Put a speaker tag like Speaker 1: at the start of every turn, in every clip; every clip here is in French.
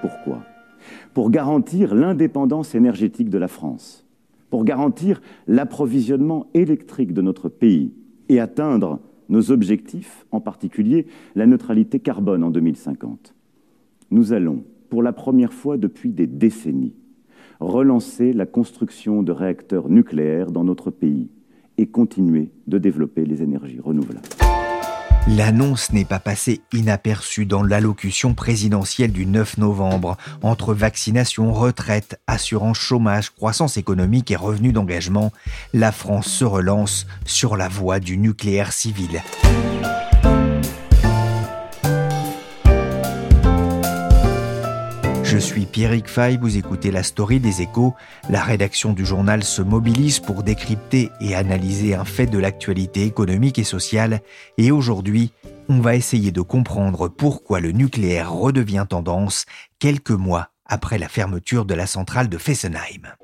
Speaker 1: Pourquoi Pour garantir l'indépendance énergétique de la France, pour garantir l'approvisionnement électrique de notre pays et atteindre nos objectifs, en particulier la neutralité carbone en 2050. Nous allons, pour la première fois depuis des décennies, relancer la construction de réacteurs nucléaires dans notre pays et continuer de développer les énergies renouvelables.
Speaker 2: L'annonce n'est pas passée inaperçue dans l'allocution présidentielle du 9 novembre. Entre vaccination, retraite, assurance chômage, croissance économique et revenus d'engagement, la France se relance sur la voie du nucléaire civil. Je suis Pierrick Fay, vous écoutez la story des échos. La rédaction du journal se mobilise pour décrypter et analyser un fait de l'actualité économique et sociale. Et aujourd'hui, on va essayer de comprendre pourquoi le nucléaire redevient tendance quelques mois après la fermeture de la centrale de Fessenheim.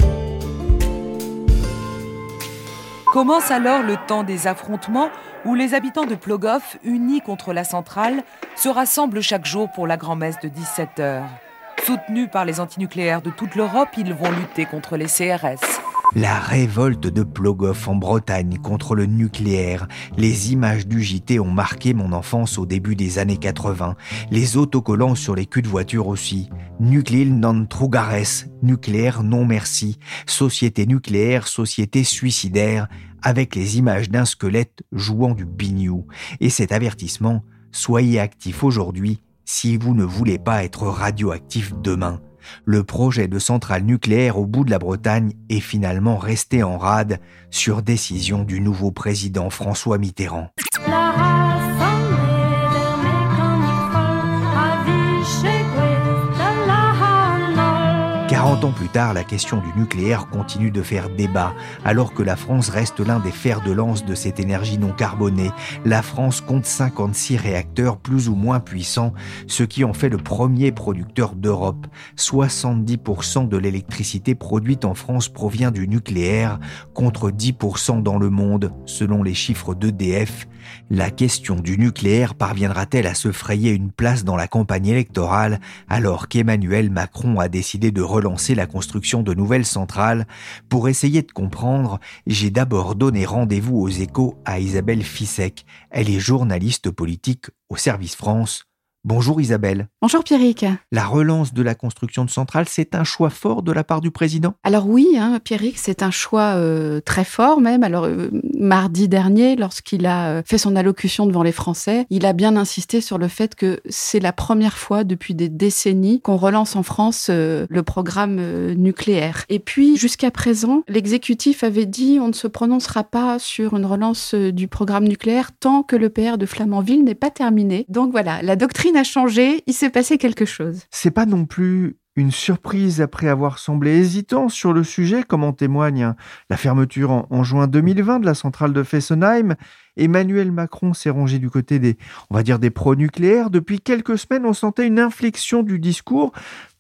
Speaker 3: Commence alors le temps des affrontements où les habitants de Plogoff, unis contre la centrale, se rassemblent chaque jour pour la grand-messe de 17 heures. Soutenus par les antinucléaires de toute l'Europe, ils vont lutter contre les CRS.
Speaker 2: La révolte de Plogoff en Bretagne contre le nucléaire. Les images du JT ont marqué mon enfance au début des années 80. Les autocollants sur les culs de voiture aussi. Nucléil non trugares, nucléaire non merci. Société nucléaire, société suicidaire, avec les images d'un squelette jouant du bignou. Et cet avertissement, soyez actifs aujourd'hui si vous ne voulez pas être radioactif demain. Le projet de centrale nucléaire au bout de la Bretagne est finalement resté en rade sur décision du nouveau président François Mitterrand. 40 ans plus tard, la question du nucléaire continue de faire débat, alors que la France reste l'un des fers de lance de cette énergie non carbonée. La France compte 56 réacteurs plus ou moins puissants, ce qui en fait le premier producteur d'Europe. 70% de l'électricité produite en France provient du nucléaire, contre 10% dans le monde, selon les chiffres d'EDF. La question du nucléaire parviendra-t-elle à se frayer une place dans la campagne électorale alors qu'Emmanuel Macron a décidé de relancer la construction de nouvelles centrales Pour essayer de comprendre, j'ai d'abord donné rendez-vous aux échos à Isabelle Fissek. Elle est journaliste politique au Service France. Bonjour Isabelle.
Speaker 4: Bonjour Pierrick.
Speaker 2: La relance de la construction de centrales, c'est un choix fort de la part du président?
Speaker 4: Alors oui, hein, Pierrick, c'est un choix euh, très fort même. Alors euh, mardi dernier, lorsqu'il a euh, fait son allocution devant les Français, il a bien insisté sur le fait que c'est la première fois depuis des décennies qu'on relance en France le programme nucléaire. Et puis jusqu'à présent, l'exécutif avait dit on ne se prononcera pas sur une relance du programme nucléaire tant que le PR de Flamanville n'est pas terminé. Donc voilà, la doctrine a changé, il s'est passé quelque chose.
Speaker 2: C'est pas non plus une surprise après avoir semblé hésitant sur le sujet, comme en témoigne la fermeture en, juin 2020 de la centrale de Fessenheim Emmanuel Macron s'est rangé du côté des, on va dire, des pro-nucléaires. Depuis quelques semaines, on sentait une inflexion du discours.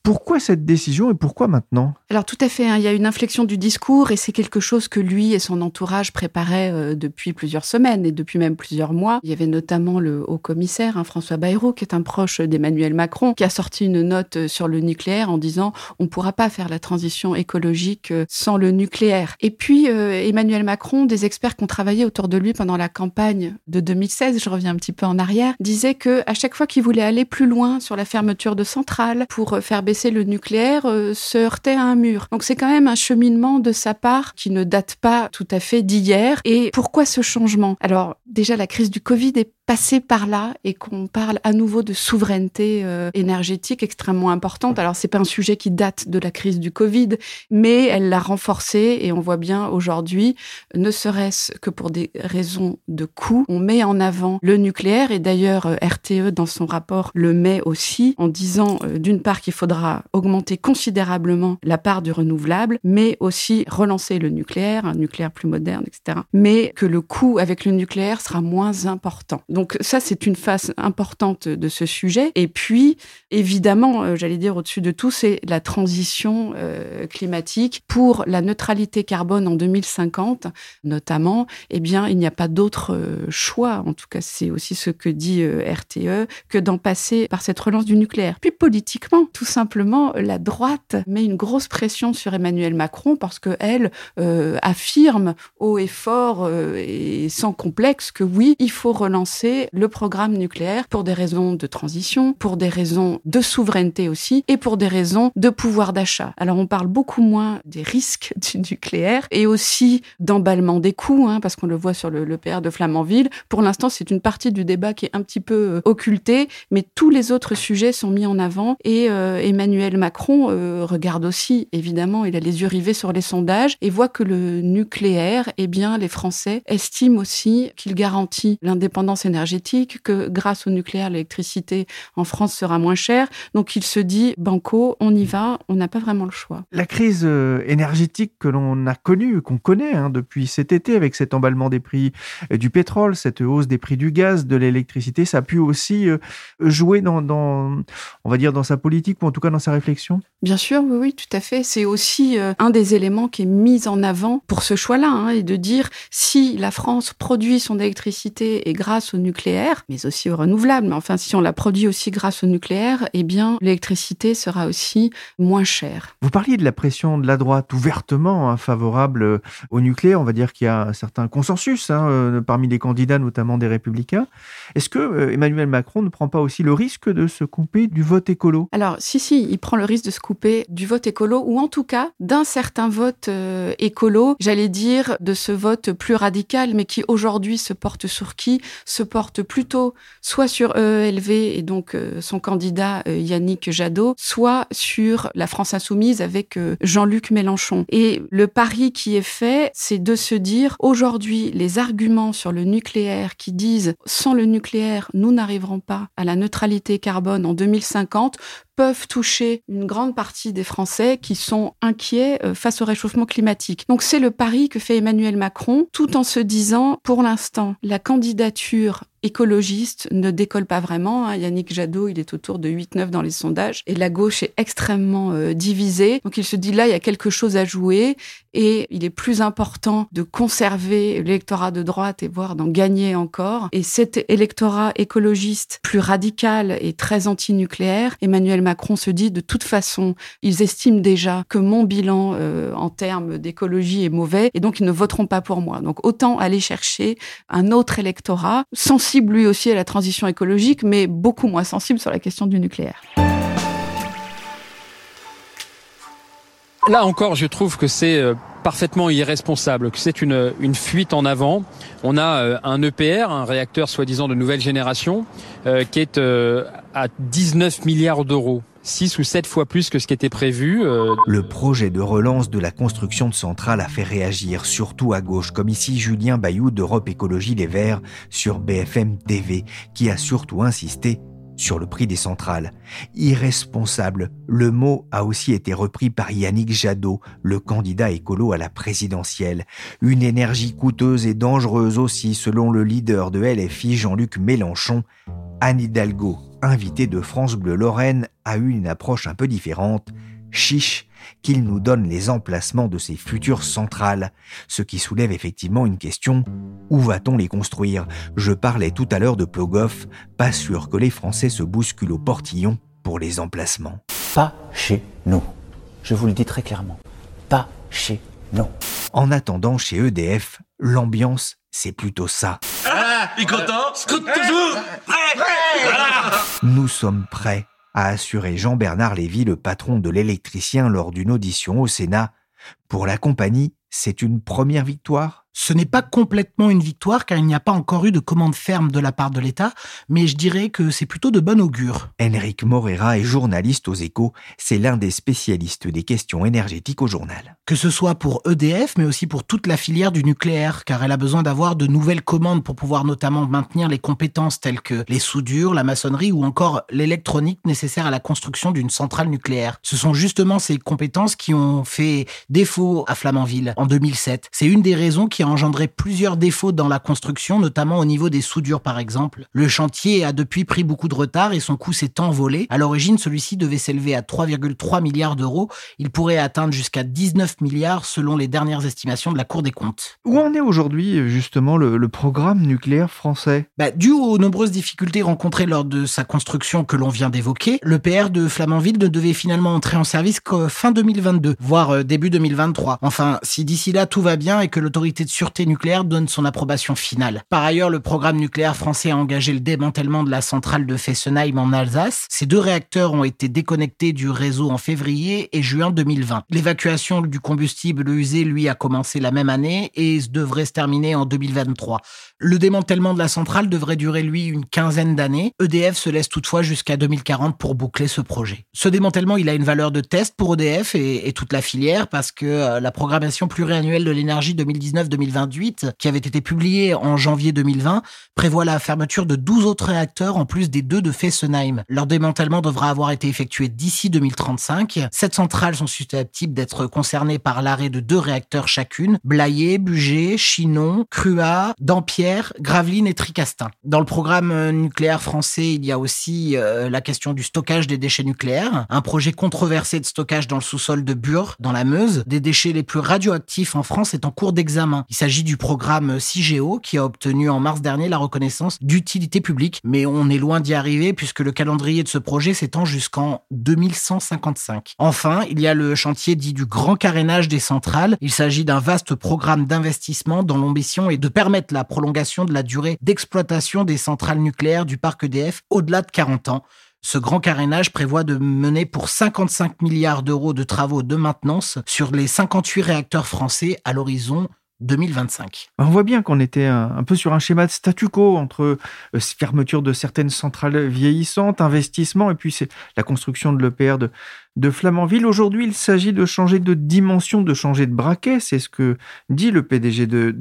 Speaker 2: Pourquoi cette décision et pourquoi maintenant?
Speaker 4: Alors tout à fait, hein, il y a une inflexion du discours et c'est quelque chose que lui et son entourage préparaient euh, depuis plusieurs semaines et depuis même plusieurs mois. Il y avait notamment le haut commissaire hein, François Bayrou qui est un proche d'Emmanuel Macron qui a sorti une note euh, sur le nucléaire en disant on ne pourra pas faire la transition écologique euh, sans le nucléaire. Et puis Emmanuel Macron, des experts qui ont travaillé autour de lui pendant la campagne de 2016, je reviens un petit peu en arrière, disaient que à chaque fois qu'il voulait aller plus loin sur la fermeture de centrales pour faire baisser le nucléaire euh, se heurtait à un mur. Donc c'est quand même un cheminement de sa part qui ne date pas tout à fait d'hier. Et pourquoi ce changement? Alors déjà la crise du Covid est passer par là et qu'on parle à nouveau de souveraineté euh, énergétique extrêmement importante. Alors c'est pas un sujet qui date de la crise du Covid, mais elle l'a renforcé et on voit bien aujourd'hui, ne serait-ce que pour des raisons de coût, on met en avant le nucléaire et d'ailleurs euh, RTE dans son rapport le met aussi en disant euh, d'une part qu'il faudra augmenter considérablement la part du renouvelable, mais aussi relancer le nucléaire, un nucléaire plus moderne, etc. Mais que le coût avec le nucléaire sera moins important. Ça, c'est une phase importante de ce sujet. Et puis, évidemment, euh, j'allais dire au-dessus de tout, c'est la transition euh, climatique pour la neutralité carbone en 2050, notamment. Eh bien, il n'y a pas d'autre euh, choix. En tout cas, c'est aussi ce que dit RTE que d'en passer par cette relance du nucléaire. Puis politiquement, tout simplement, la droite met une grosse pression sur Emmanuel Macron parce que elle affirme haut et fort et sans complexe que oui, il faut relancer le programme nucléaire pour des raisons de transition, pour des raisons de souveraineté aussi, et pour des raisons de pouvoir d'achat. Alors on parle beaucoup moins des risques du nucléaire et aussi d'emballement des coûts, hein, parce qu'on le voit sur le, PR de Flamanville. Pour l'instant, c'est une partie du débat qui est un petit peu euh, occultée, mais tous les autres sujets sont mis en avant et euh, Emmanuel Macron euh, regarde aussi, évidemment, il a les yeux rivés sur les sondages et voit que le nucléaire, eh bien, les Français estiment aussi qu'il garantit l'indépendance énergétique énergétique, que grâce au nucléaire, l'électricité en France sera moins chère. Donc il se dit, banco, on y va, on n'a pas vraiment le choix.
Speaker 2: La crise euh, énergétique que l'on a connue, qu'on connaît hein, depuis cet été avec cet emballement des prix euh, du pétrole, cette hausse des prix du gaz, de l'électricité, ça a pu aussi euh, jouer dans, on va dire, dans sa politique ou en tout cas dans sa réflexion?
Speaker 4: Bien sûr, oui, oui, tout à fait. C'est aussi un des éléments qui est mis en avant pour ce choix-là, hein, et de dire si la France produit son électricité et grâce au nucléaire, mais aussi au renouvelable. Mais enfin, si on la produit aussi grâce au nucléaire, eh bien, l'électricité sera aussi moins chère.
Speaker 2: Vous parliez de la pression de la droite ouvertement hein, favorable euh, au nucléaire. On va dire qu'il y a un certain consensus hein, euh, parmi les candidats, notamment des républicains. Est-ce que euh, Emmanuel Macron ne prend pas aussi le risque de se couper du vote écolo?
Speaker 4: Alors, si, si, il prend le risque de se couper du vote écolo, ou en tout cas d'un certain vote écolo, j'allais dire de ce vote plus radical, mais qui aujourd'hui se porte sur qui? Se porte plutôt soit sur EELV et donc euh, son candidat euh, Yannick Jadot, soit sur la France insoumise avec euh, Jean-Luc Mélenchon. Et le pari qui est fait, c'est de se dire aujourd'hui les arguments sur le nucléaire qui disent sans le nucléaire, nous n'arriverons pas à la neutralité carbone en 2050 peuvent toucher une grande partie des Français qui sont inquiets euh, face au réchauffement climatique. Donc c'est le pari que fait Emmanuel Macron, tout en se disant, pour l'instant, la candidature écologiste ne décolle pas vraiment. Hein. Yannick Jadot, il est autour de 8-9 dans les sondages et la gauche est extrêmement euh, divisée. Donc il se dit là, il y a quelque chose à jouer et il est plus important de conserver l'électorat de droite et voire d'en gagner encore. Et cet électorat écologiste plus radical et très anti-nucléaire, Emmanuel Macron se dit de toute façon, ils estiment déjà que mon bilan euh, en termes d'écologie est mauvais et donc ils ne voteront pas pour moi. Donc autant aller chercher un autre électorat sans sensible lui aussi à la transition écologique, mais beaucoup moins sensible sur la question du nucléaire.
Speaker 5: Là encore, je trouve que c'est euh, parfaitement irresponsable, que c'est une, fuite en avant. On a euh, un EPR, un réacteur soi-disant de nouvelle génération, euh, qui est à 19 milliards d'euros. 6 ou 7 fois plus que ce qui était prévu.
Speaker 2: Euh. Le projet de relance de la construction de centrales a fait réagir, surtout à gauche, comme ici Julien Bayou d'Europe Écologie Les Verts sur BFM TV, qui a surtout insisté sur le prix des centrales. Irresponsable, le mot a aussi été repris par Yannick Jadot, le candidat écolo à la présidentielle. Une énergie coûteuse et dangereuse aussi, selon le leader de LFI, Jean-Luc Mélenchon. Anne Hidalgo, invitée de France Bleu Lorraine, a eu une approche un peu différente. Chiche qu'il nous donne les emplacements de ces futures centrales, ce qui soulève effectivement une question, où va-t-on les construire? Je parlais tout à l'heure de Plogoff, pas sûr que les Français se bousculent au portillon pour les emplacements.
Speaker 6: Pas chez nous. Je vous le dis très clairement. Pas chez nous.
Speaker 2: En attendant, chez EDF, l'ambiance, c'est plutôt ça.
Speaker 7: Ah, content Scout toujours
Speaker 2: Nous sommes prêts a assuré Jean-Bernard Lévy, le patron de l'électricien, lors d'une audition au Sénat. Pour la compagnie, c'est une première victoire
Speaker 8: ce n'est pas complètement une victoire car il n'y a pas encore eu de commande ferme de la part de l'État, mais je dirais que c'est plutôt de bon augure.
Speaker 2: Enric Morera est journaliste aux échos, c'est l'un des spécialistes des questions énergétiques au journal.
Speaker 8: Que ce soit pour EDF, mais aussi pour toute la filière du nucléaire, car elle a besoin d'avoir de nouvelles commandes pour pouvoir notamment maintenir les compétences telles que les soudures, la maçonnerie ou encore l'électronique nécessaire à la construction d'une centrale nucléaire. Ce sont justement ces compétences qui ont fait défaut à Flamanville en 2007. C'est une des raisons qui a engendré plusieurs défauts dans la construction, notamment au niveau des soudures par exemple. Le chantier a depuis pris beaucoup de retard et son coût s'est envolé. À l'origine, celui-ci devait s'élever à 3,3 milliards d'euros. Il pourrait atteindre jusqu'à 19 milliards selon les dernières estimations de la Cour des comptes.
Speaker 9: Où en est aujourd'hui justement le, programme nucléaire français?
Speaker 8: Bah, Dû aux nombreuses difficultés rencontrées lors de sa construction que l'on vient d'évoquer, le PR de Flamanville ne devait finalement entrer en service qu'en fin 2022, voire euh, début 2023. Enfin, si d'ici là tout va bien et que l'autorité de sûreté nucléaire donne son approbation finale. Par ailleurs, le programme nucléaire français a engagé le démantèlement de la centrale de Fessenheim en Alsace. Ces deux réacteurs ont été déconnectés du réseau en février et juin 2020. L'évacuation du combustible usé, lui, a commencé la même année et devrait se terminer en 2023. Le démantèlement de la centrale devrait durer, lui, une quinzaine d'années. EDF se laisse toutefois jusqu'à 2040 pour boucler ce projet. Ce démantèlement, il a une valeur de test pour EDF et, et toute la filière parce que euh, la programmation pluriannuelle de l'énergie 2019-2020 qui avait été publié en janvier 2020, prévoit la fermeture de 12 autres réacteurs en plus des deux de Fessenheim. Leur démantèlement devra avoir été effectué d'ici 2035. Cette centrales sont susceptibles d'être concernées par l'arrêt de deux réacteurs chacune, Blayet, Bugé, Chinon, Crua, Dampierre, Gravelines et Tricastin. Dans le programme nucléaire français, il y a aussi euh, la question du stockage des déchets nucléaires, un projet controversé de stockage dans le sous-sol de Bure, dans la Meuse. Des déchets les plus radioactifs en France est en cours d'examen. Il s'agit du programme CIGEO qui a obtenu en mars dernier la reconnaissance d'utilité publique, mais on est loin d'y arriver puisque le calendrier de ce projet s'étend jusqu'en 2155. Enfin, il y a le chantier dit du grand carénage des centrales. Il s'agit d'un vaste programme d'investissement dont l'ambition est de permettre la prolongation de la durée d'exploitation des centrales nucléaires du parc EDF au-delà de 40 ans. Ce grand carénage prévoit de mener pour 55 milliards d'euros de travaux de maintenance sur les 58 réacteurs français à l'horizon 2025.
Speaker 9: On voit bien qu'on était un, peu sur un schéma de statu quo entre euh, fermeture de certaines centrales vieillissantes, investissement, et puis c'est la construction de l'EPR de, de Flamanville. Aujourd'hui, il s'agit de changer de dimension, de changer de braquet. C'est ce que dit le PDG de,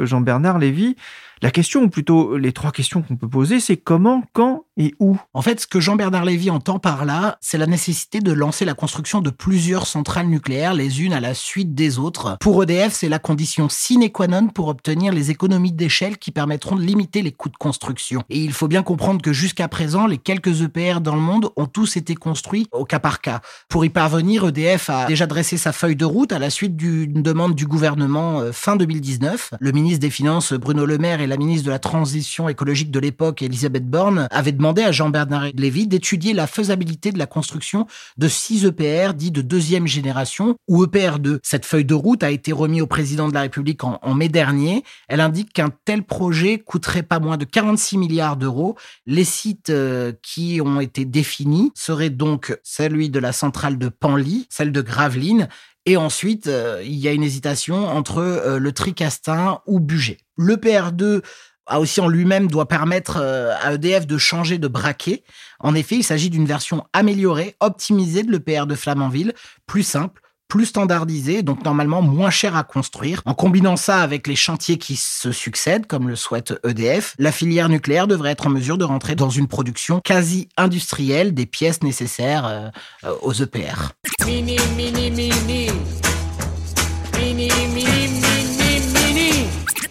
Speaker 9: Jean-Bernard Lévy. La question, ou plutôt les trois questions qu'on peut poser, c'est comment, quand et où?
Speaker 8: En fait, ce que Jean-Bernard Lévy entend par là, c'est la nécessité de lancer la construction de plusieurs centrales nucléaires, les unes à la suite des autres. Pour EDF, c'est la condition sine qua non pour obtenir les économies d'échelle qui permettront de limiter les coûts de construction. Et il faut bien comprendre que jusqu'à présent, les quelques EPR dans le monde ont tous été construits au cas par cas. Pour y parvenir, EDF a déjà dressé sa feuille de route à la suite d'une demande du gouvernement euh, fin 2019. Le ministre des Finances Bruno Le Maire et la ministre de la Transition écologique de l'époque Elisabeth Borne avaient demandé à Jean-Bernard Lévy d'étudier la faisabilité de la construction de six EPR dits de deuxième génération ou EPR2. Cette feuille de route a été remise au président de la République en, mai dernier. Elle indique qu'un tel projet coûterait pas moins de 46 milliards d'euros. Les sites euh, qui ont été définis seraient donc celui de la centrale de Panly, celle de Gravelines, et ensuite, euh, il y a une hésitation entre euh, le Tricastin ou Bugé. Le PR2 a aussi en lui-même doit permettre euh, à EDF de changer de braquet. En effet, il s'agit d'une version améliorée, optimisée de l'EPR de Flamanville, plus simple, plus standardisé, donc normalement moins cher à construire. En combinant ça avec les chantiers qui se succèdent, comme le souhaite EDF, la filière nucléaire devrait être en mesure de rentrer dans une production quasi industrielle des pièces nécessaires euh, euh, aux EPR. Mini, mini, mini.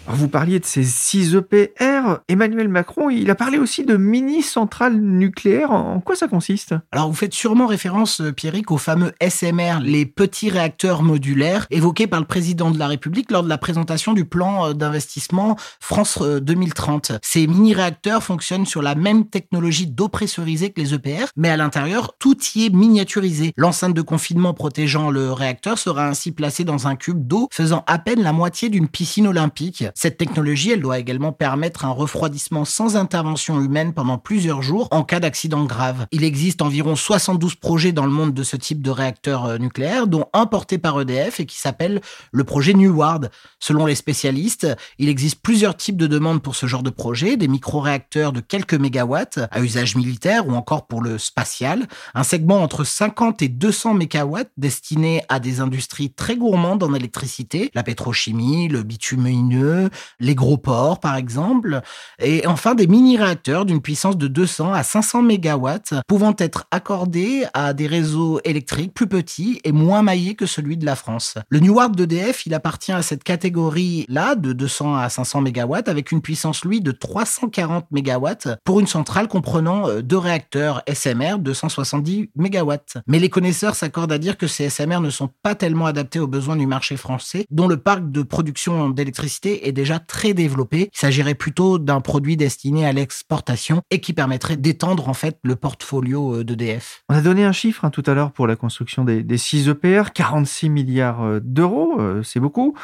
Speaker 9: Mini, vous parliez de ces 6 EPR. Emmanuel Macron, il a parlé aussi de mini-centrales nucléaires. En quoi ça consiste?
Speaker 8: Alors, vous faites sûrement référence, euh, Pierrick, aux fameux SMR, les petits réacteurs modulaires, évoqués par le président de la République lors de la présentation du plan euh, d'investissement France 2030. Euh, ces mini-réacteurs fonctionnent sur la même technologie d'eau pressurisée que les EPR, mais à l'intérieur, tout y est miniaturisé. L'enceinte de confinement protégeant le réacteur sera ainsi placée dans un cube d'eau faisant à peine la moitié d'une piscine olympique. Cette technologie, elle doit également permettre un refroidissement sans intervention humaine pendant plusieurs jours en cas d'accident grave. Il existe environ 72 projets dans le monde de ce type de réacteur euh, nucléaire, dont un porté par EDF et qui s'appelle le projet Neward. Selon les spécialistes, il existe plusieurs types de demandes pour ce genre de projet, des micro-réacteurs de quelques mégawatts à usage militaire ou encore pour le spatial, un segment entre 50 et 200 mégawatts destiné à des industries très gourmandes en électricité, la pétrochimie, le bitumineux, les gros ports par exemple, et enfin des mini-réacteurs d'une puissance de 200 à 500 mégawatts pouvant être accordés à des réseaux électriques plus petits et moins maillés que celui de la France. Le New Warp d'EDF, il appartient à cette catégorie-là de 200 à 500 mégawatts avec une puissance lui de 340 mégawatts pour une centrale comprenant euh, deux réacteurs SMR de 170 mégawatts. Mais les connaisseurs s'accordent à dire que ces SMR ne sont pas tellement adaptés aux besoins du marché français dont le parc de production d'électricité est déjà très développé. Il s'agirait plutôt d'un produit destiné à l'exportation et qui permettrait d'étendre en fait le portfolio euh, d'EDF.
Speaker 9: On a donné un chiffre hein, tout à l'heure pour la construction des, des 6 EPR, 46 milliards euh, d'euros, euh, c'est beaucoup.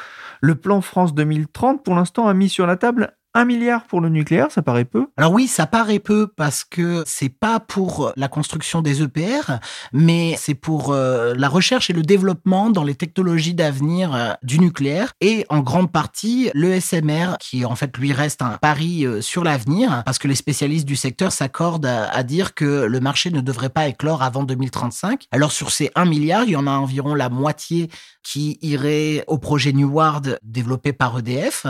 Speaker 9: Le plan France 2030, pour l'instant, a mis sur la table un milliard pour le nucléaire, ça paraît peu.
Speaker 8: Alors oui, ça paraît peu parce que c'est pas pour la construction des EPR, mais c'est pour euh, la recherche et le développement dans les technologies d'avenir euh, du nucléaire et en grande partie le SMR qui en fait lui reste un pari euh, sur l'avenir parce que les spécialistes du secteur s'accordent à, à, dire que le marché ne devrait pas éclore avant 2035. Alors sur ces 1 milliard, il y en a environ la moitié qui irait au projet Neward développé par EDF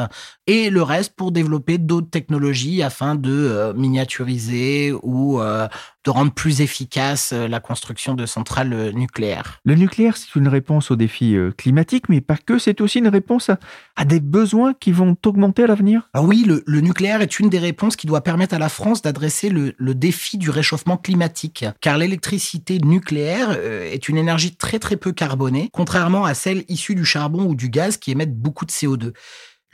Speaker 8: et le reste pour développer d'autres technologies afin de euh, miniaturiser ou euh, de rendre plus efficace euh, la construction de centrales nucléaires.
Speaker 9: Le nucléaire, c'est une réponse aux défis climatiques, mais pas que, c'est aussi une réponse à, des besoins qui vont augmenter à l'avenir.
Speaker 8: Ah oui, le, le, nucléaire est une des réponses qui doit permettre à la France d'adresser le, le, défi du réchauffement climatique, car l'électricité nucléaire est une énergie très très peu carbonée, contrairement à celles issues du charbon ou du gaz qui émettent beaucoup de CO2.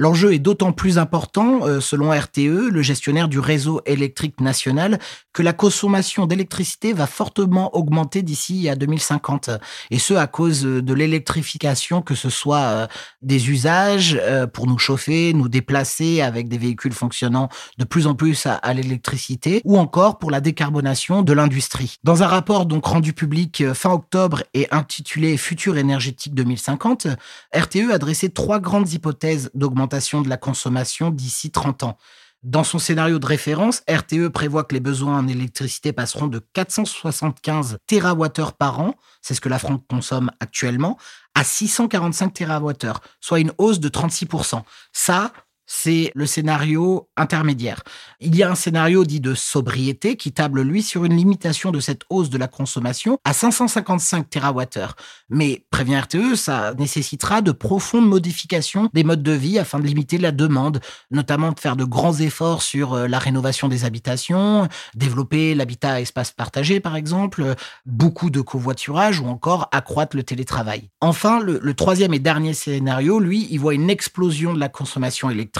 Speaker 8: L'enjeu est d'autant plus important, euh, selon RTE, le gestionnaire du réseau électrique national, que la consommation d'électricité va fortement augmenter d'ici à 2050. Et ce, à cause de l'électrification, que ce soit euh, des usages euh, pour nous chauffer, nous déplacer avec des véhicules fonctionnant de plus en plus à, l'électricité, ou encore pour la décarbonation de l'industrie. Dans un rapport donc rendu public fin octobre et intitulé Futur énergétique 2050, RTE a dressé trois grandes hypothèses d'augmentation de la consommation d'ici 30 ans. Dans son scénario de référence, RTE prévoit que les besoins en électricité passeront de 475 TWh par an, c'est ce que la France consomme actuellement, à 645 TWh, soit une hausse de 36%. Ça, c'est le scénario intermédiaire. Il y a un scénario dit de sobriété qui table, lui, sur une limitation de cette hausse de la consommation à 555 TWh. Mais, prévient RTE, ça nécessitera de profondes modifications des modes de vie afin de limiter la demande, notamment de faire de grands efforts sur euh, la rénovation des habitations, développer l'habitat à espace partagé, par exemple, beaucoup de covoiturage ou encore accroître le télétravail. Enfin, le, le troisième et dernier scénario, lui, il voit une explosion de la consommation électrique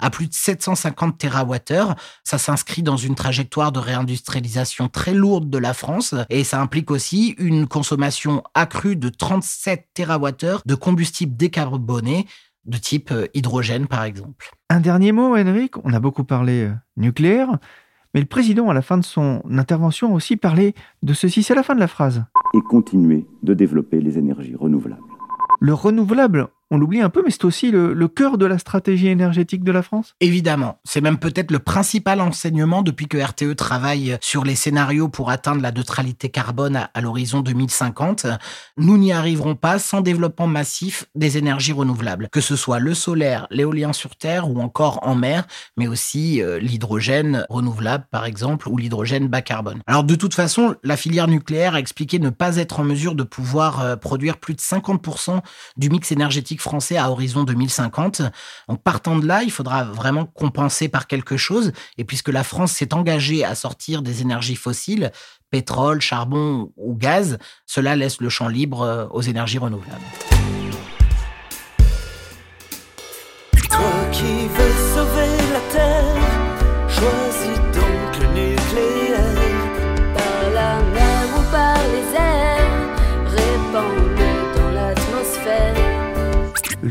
Speaker 8: à plus de 750 TWh. Ça s'inscrit dans une trajectoire de réindustrialisation très lourde de la France et ça implique aussi une consommation accrue de 37 TWh de combustibles décarbonés de type euh, hydrogène par exemple.
Speaker 9: Un dernier mot, Henrik. On a beaucoup parlé euh, nucléaire, mais le président, à la fin de son intervention, a aussi parlé de ceci. C'est la fin de la phrase.
Speaker 1: Et continuer de développer les énergies renouvelables.
Speaker 9: Le renouvelable, on l'oublie un peu, mais c'est aussi le, cœur de la stratégie énergétique de la France?
Speaker 8: Évidemment. C'est même peut-être le principal enseignement depuis que RTE travaille sur les scénarios pour atteindre la neutralité carbone à, l'horizon 2050. Nous n'y arriverons pas sans développement massif des énergies renouvelables, que ce soit le solaire, l'éolien sur Terre ou encore en mer, mais aussi euh, l'hydrogène renouvelable par exemple ou l'hydrogène bas carbone. Alors de toute façon, la filière nucléaire a expliqué ne pas être en mesure de pouvoir euh, produire plus de 50% du mix énergétique français à horizon 2050. En partant de là, il faudra vraiment compenser par quelque chose. Et puisque la France s'est engagée à sortir des énergies fossiles, pétrole, charbon ou gaz, cela laisse le champ libre euh, aux énergies renouvelables.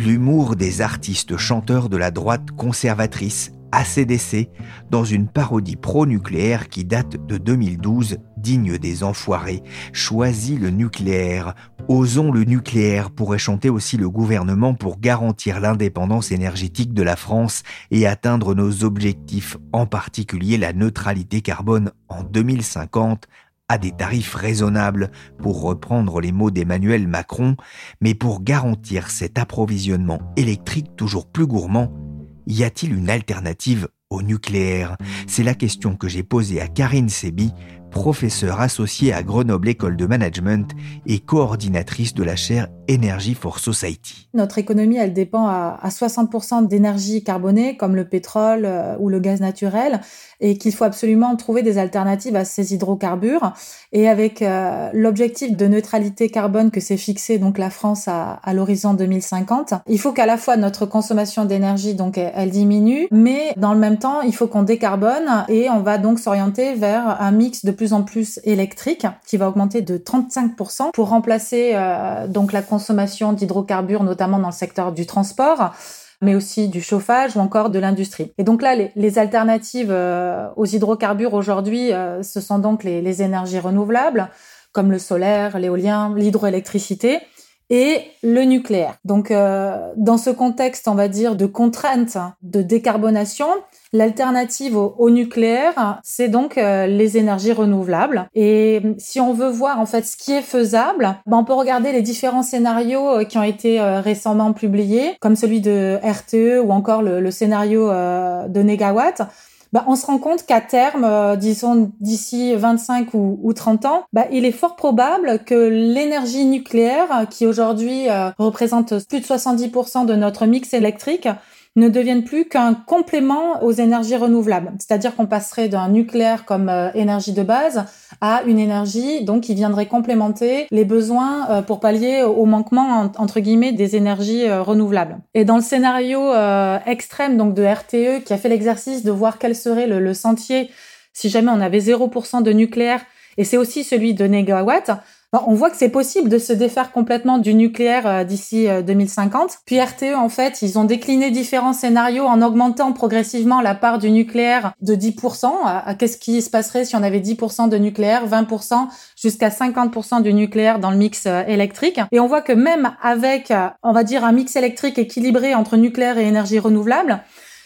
Speaker 2: L'humour des artistes chanteurs de la droite conservatrice, ACDC, dans une parodie pro-nucléaire qui date de 2012, digne des enfoirés, choisit le nucléaire. Osons le nucléaire pourrait chanter aussi le gouvernement pour garantir l'indépendance énergétique de la France et atteindre nos objectifs, en particulier la neutralité carbone en 2050 à des tarifs raisonnables, pour reprendre les mots d'Emmanuel Macron, mais pour garantir cet approvisionnement électrique toujours plus gourmand, y a-t-il une alternative au nucléaire? C'est la question que j'ai posée à Karine Sebi, professeure associée à Grenoble École de Management et coordinatrice de la chaire Energy for Society.
Speaker 10: Notre économie, elle dépend à, 60% d'énergie carbonée, comme le pétrole euh, ou le gaz naturel, et qu'il faut absolument trouver des alternatives à ces hydrocarbures. Et avec euh, l'objectif de neutralité carbone que s'est fixé donc la France à, l'horizon 2050, il faut qu'à la fois notre consommation d'énergie donc elle diminue, mais dans le même temps, il faut qu'on décarbone et on va donc s'orienter vers un mix de plus en plus électrique qui va augmenter de 35% pour remplacer euh, donc la consommation d'hydrocarbures, notamment dans le secteur du transport mais aussi du chauffage ou encore de l'industrie. Et donc là, les, alternatives euh, aux hydrocarbures aujourd'hui, euh, ce sont donc les, les, énergies renouvelables, comme le solaire, l'éolien, l'hydroélectricité et le nucléaire. Donc, euh, dans ce contexte, on va dire, de contrainte de décarbonation, l'alternative au, nucléaire, c'est donc euh, les énergies renouvelables. Et si on veut voir en fait ce qui est faisable, ben, on peut regarder les différents scénarios euh, qui ont été récemment publiés, comme celui de RTE ou encore le, le scénario de Negawatt bah, on se rend compte qu'à terme, euh, disons d'ici 25 ou, ou, 30 ans, bah, il est fort probable que l'énergie nucléaire, qui aujourd'hui euh, représente plus de 70% de notre mix électrique, ne deviennent plus qu'un complément aux énergies renouvelables. C'est-à-dire qu'on passerait d'un nucléaire comme euh, énergie de base à une énergie donc qui viendrait complémenter les besoins euh, pour pallier au manquement entre guillemets des énergies euh, renouvelables. Et dans le scénario extrême donc de RTE qui a fait l'exercice de voir quel serait le, sentier si jamais on avait 0% de nucléaire et c'est aussi celui de négawatt, on voit que c'est possible de se défaire complètement du nucléaire euh, d'ici 2050. Euh, Puis RTE, en fait, ils ont décliné différents scénarios en augmentant progressivement la part du nucléaire de 10%. À, qu'est-ce qui se passerait si on avait 10% de nucléaire, 20%, jusqu'à 50% du nucléaire dans le mix euh, électrique? Et on voit que même avec, on va dire, un mix électrique équilibré entre nucléaire et énergie renouvelable,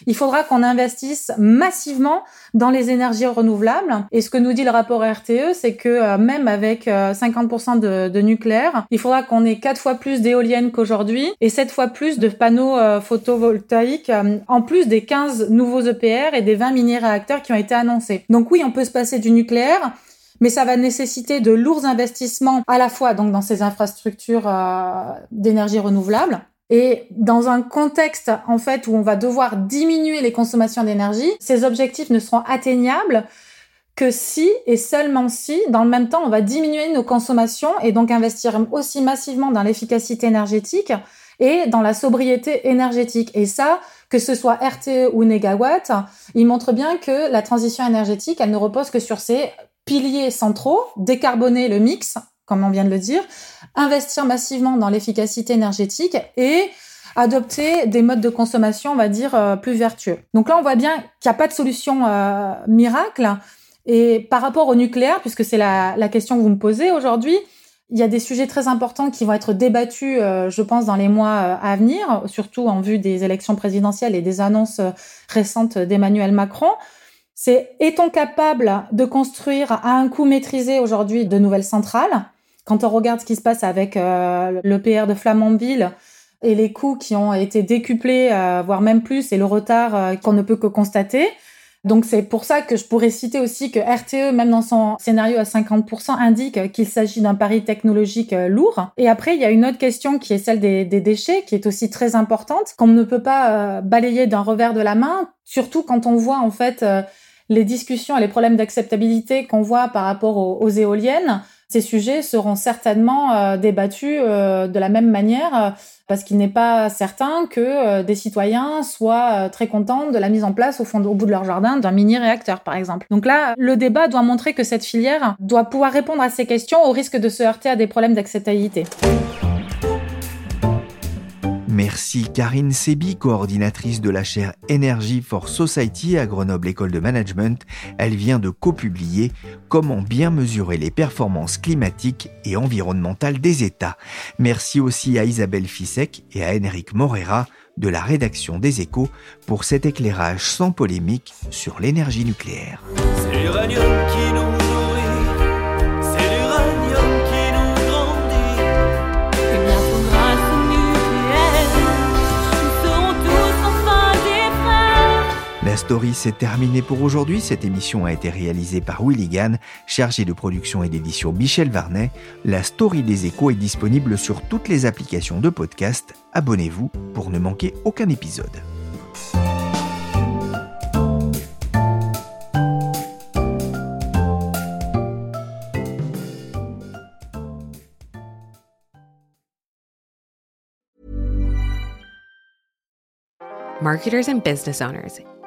Speaker 10: il faudra qu'on investisse massivement dans les énergies renouvelables. Et ce que nous dit le rapport RTE, c'est que euh, même avec 50% euh, de, nucléaire, il faudra qu'on ait quatre fois plus d'éoliennes qu'aujourd'hui et sept fois plus de panneaux euh, photovoltaïques, en plus des 15 nouveaux EPR et des 20 mini-réacteurs qui ont été annoncés. Donc oui, on peut se passer du nucléaire, mais ça va nécessiter de lourds investissements à la fois donc dans ces infrastructures d'énergie renouvelable et dans un contexte, en fait, où on va devoir diminuer les consommations d'énergie, ces objectifs ne seront atteignables que si et seulement si, dans le même temps, on va diminuer nos consommations et donc investir aussi massivement dans l'efficacité énergétique et dans la sobriété énergétique. Et ça, que ce soit RTE ou Negawatt, il montre bien que la transition énergétique, elle ne repose que sur ces piliers centraux, décarboner le mix, comme on vient de le dire, investir massivement dans l'efficacité énergétique et adopter des modes de consommation, on va dire, euh, plus vertueux. Donc là, on voit bien qu'il n'y a pas de solution euh, miracle. Et par rapport au nucléaire, puisque c'est la, question que vous me posez aujourd'hui, Il y a des sujets très importants qui vont être débattus, euh, je pense, dans les mois à venir, surtout en vue des élections présidentielles et des annonces récentes d'Emmanuel Macron. C'est est-on capable de construire à un coût maîtrisé aujourd'hui de nouvelles centrales? Quand on regarde ce qui se passe avec le PR de Flamanville et les coûts qui ont été décuplés, voire même plus, et le retard qu'on ne peut que constater, donc c'est pour ça que je pourrais citer aussi que RTE, même dans son scénario à 50%, indique qu'il s'agit d'un pari technologique euh, lourd. Et après, il y a une autre question qui est celle des, déchets, qui est aussi très importante, qu'on ne peut pas euh, balayer d'un revers de la main, surtout quand on voit en fait euh, les discussions et les problèmes d'acceptabilité qu'on voit par rapport aux éoliennes ces sujets seront certainement euh, débattus euh, de la même manière euh, parce qu'il n'est pas certain que des citoyens soient très contents de la mise en place au fond au bout de leur jardin d'un mini réacteur par exemple. Donc là, le débat doit montrer que cette filière doit pouvoir répondre à ces questions au risque de se heurter à des problèmes d'acceptabilité.
Speaker 2: Merci Karine Sebi, coordinatrice de la chaire Energy for Society à Grenoble École de Management. Elle vient de copublier Comment bien mesurer les performances climatiques et environnementales des États. Merci aussi à Isabelle Fissek et à Enric Morera de la rédaction des Échos pour cet éclairage sans polémique sur l'énergie nucléaire. La story s'est terminée pour aujourd'hui. Cette émission a été réalisée par Willy Gann, chargé de production et d'édition Michel Varnet. La story des échos est disponible sur toutes les applications de podcast. Abonnez-vous pour ne manquer aucun épisode.
Speaker 11: Marketers and business owners.